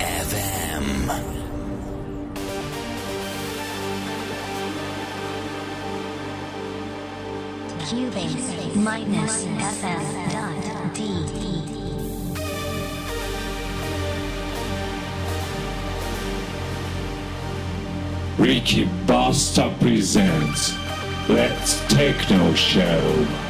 FM. Cuebase minus FM dot DE. Ricky Busta presents Let's Techno Show.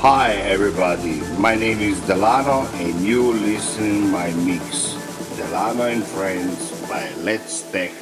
Hi everybody, my name is Delano and you listen my mix. Delano and Friends by Let's Techno.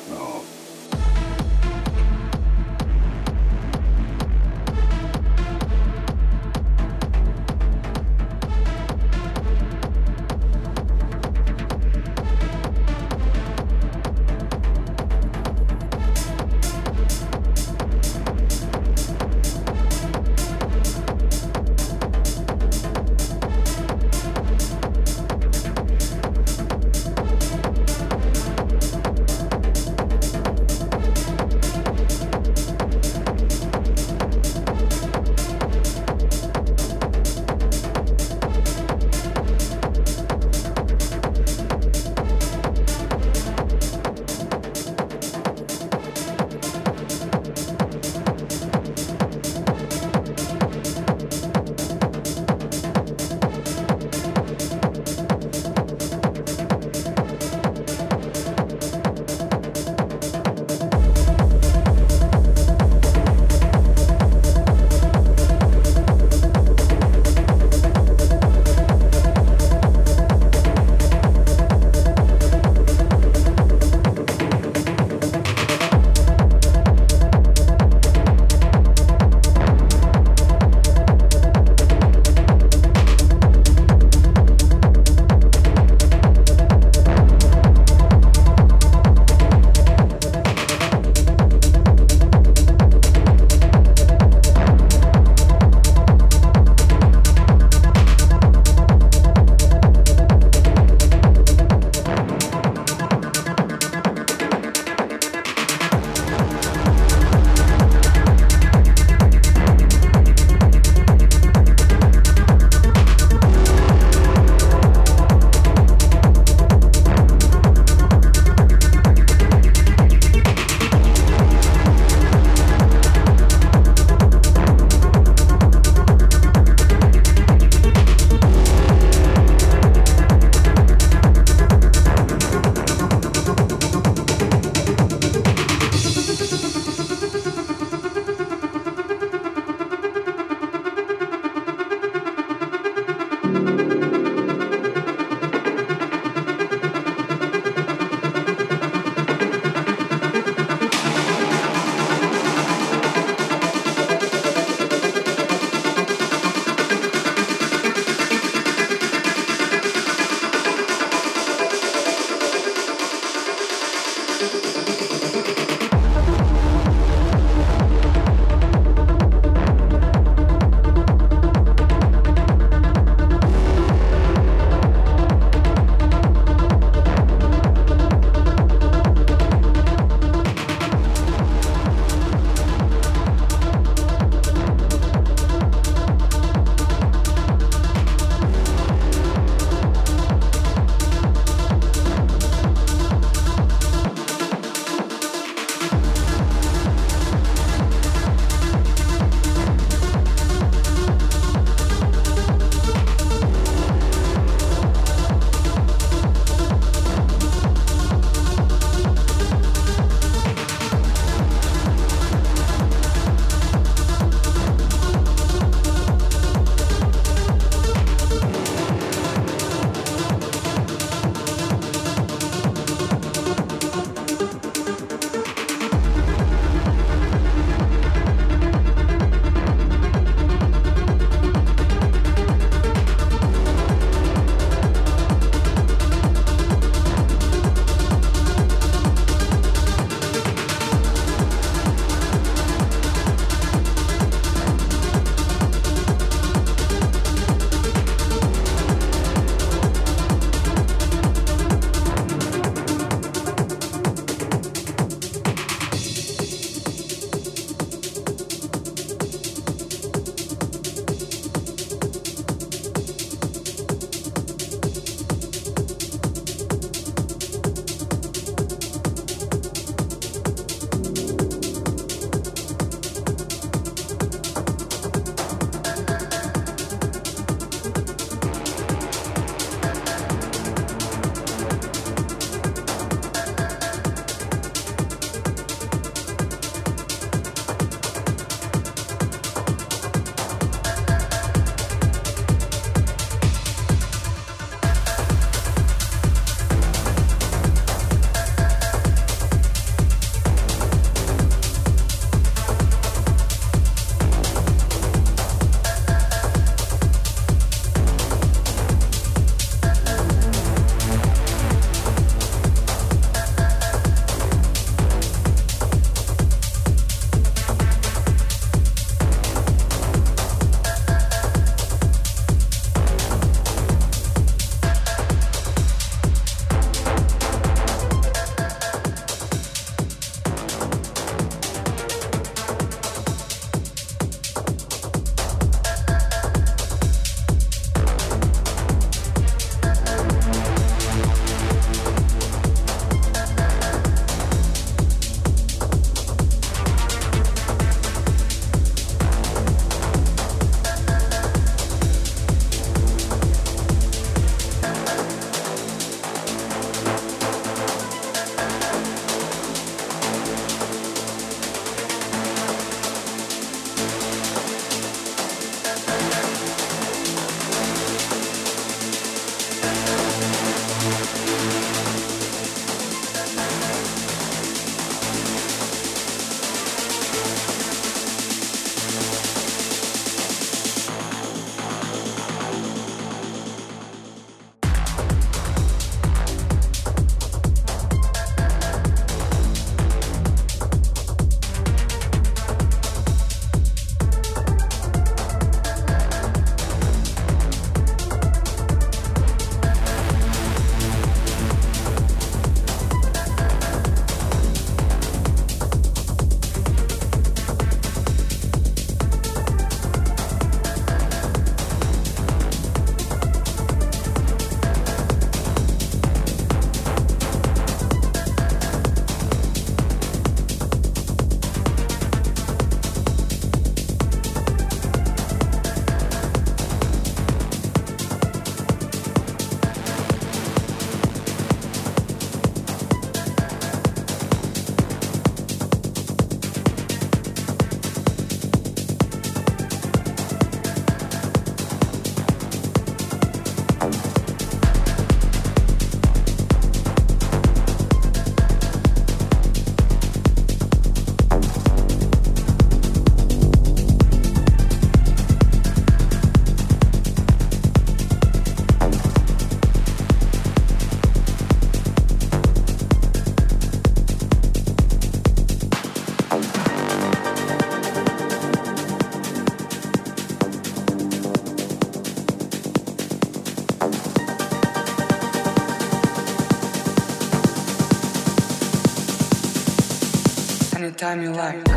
Anytime you like.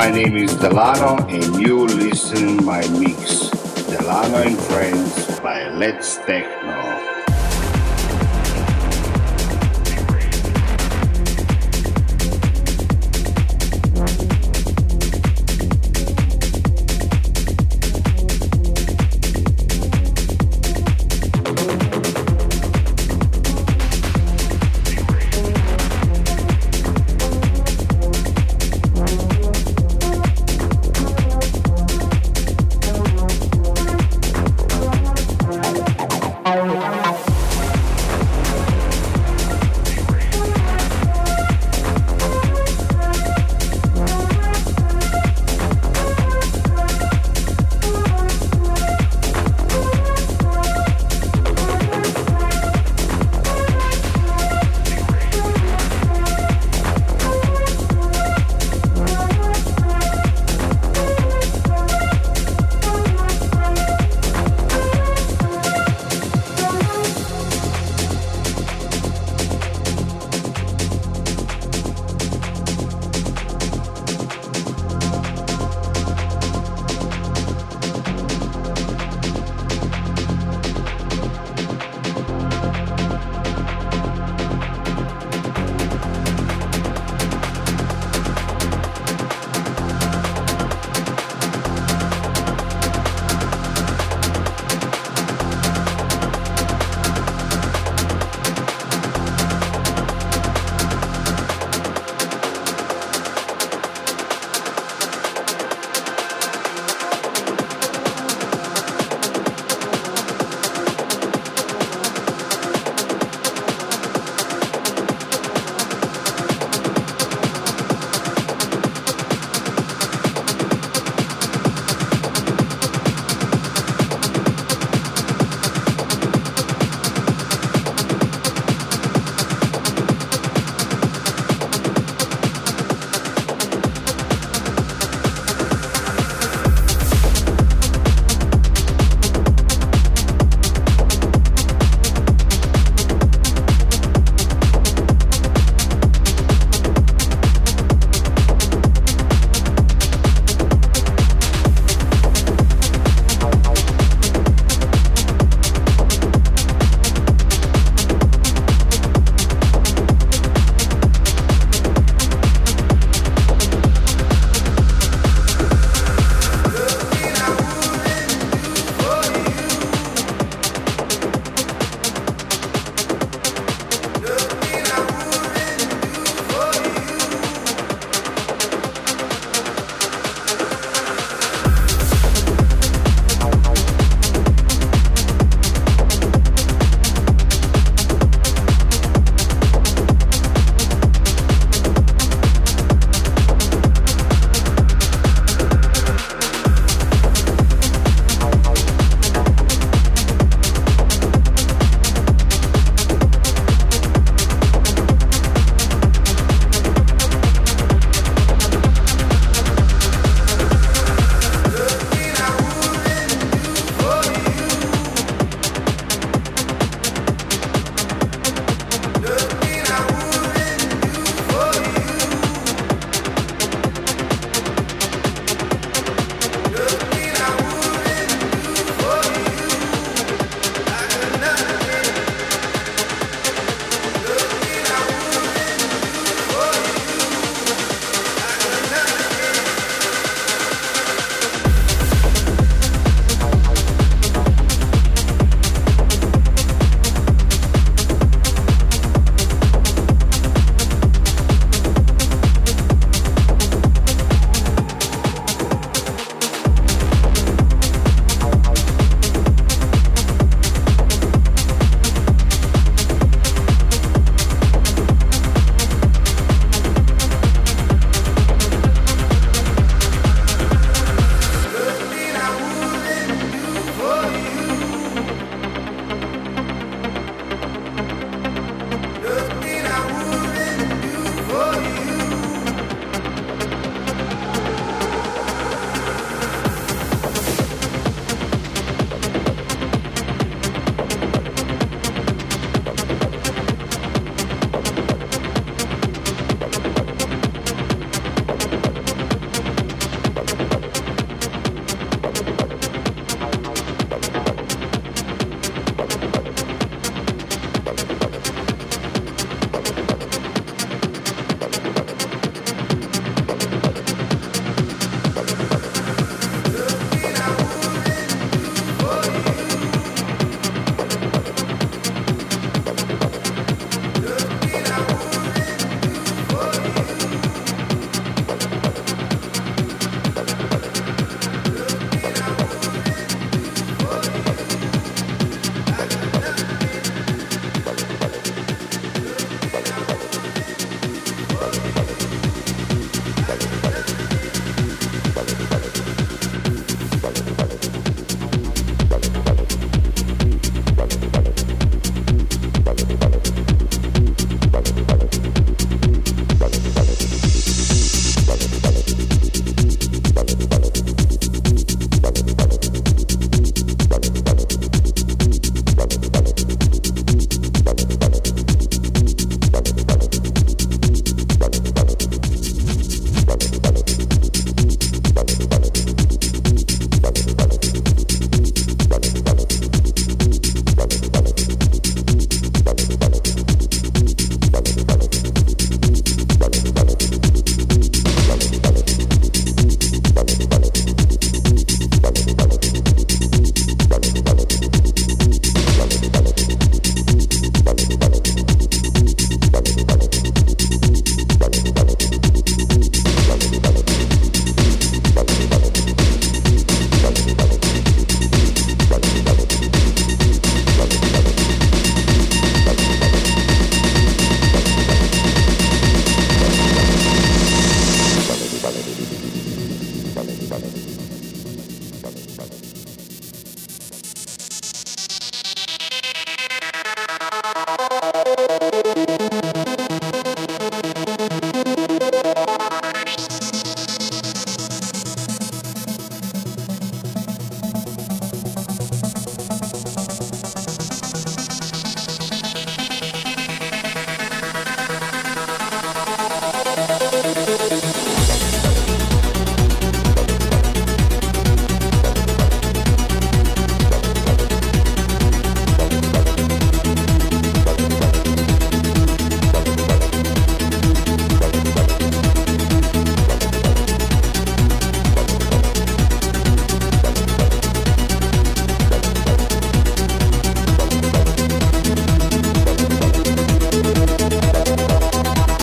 My name is Delano and you listen my mix Delano and Friends by Let's Techno.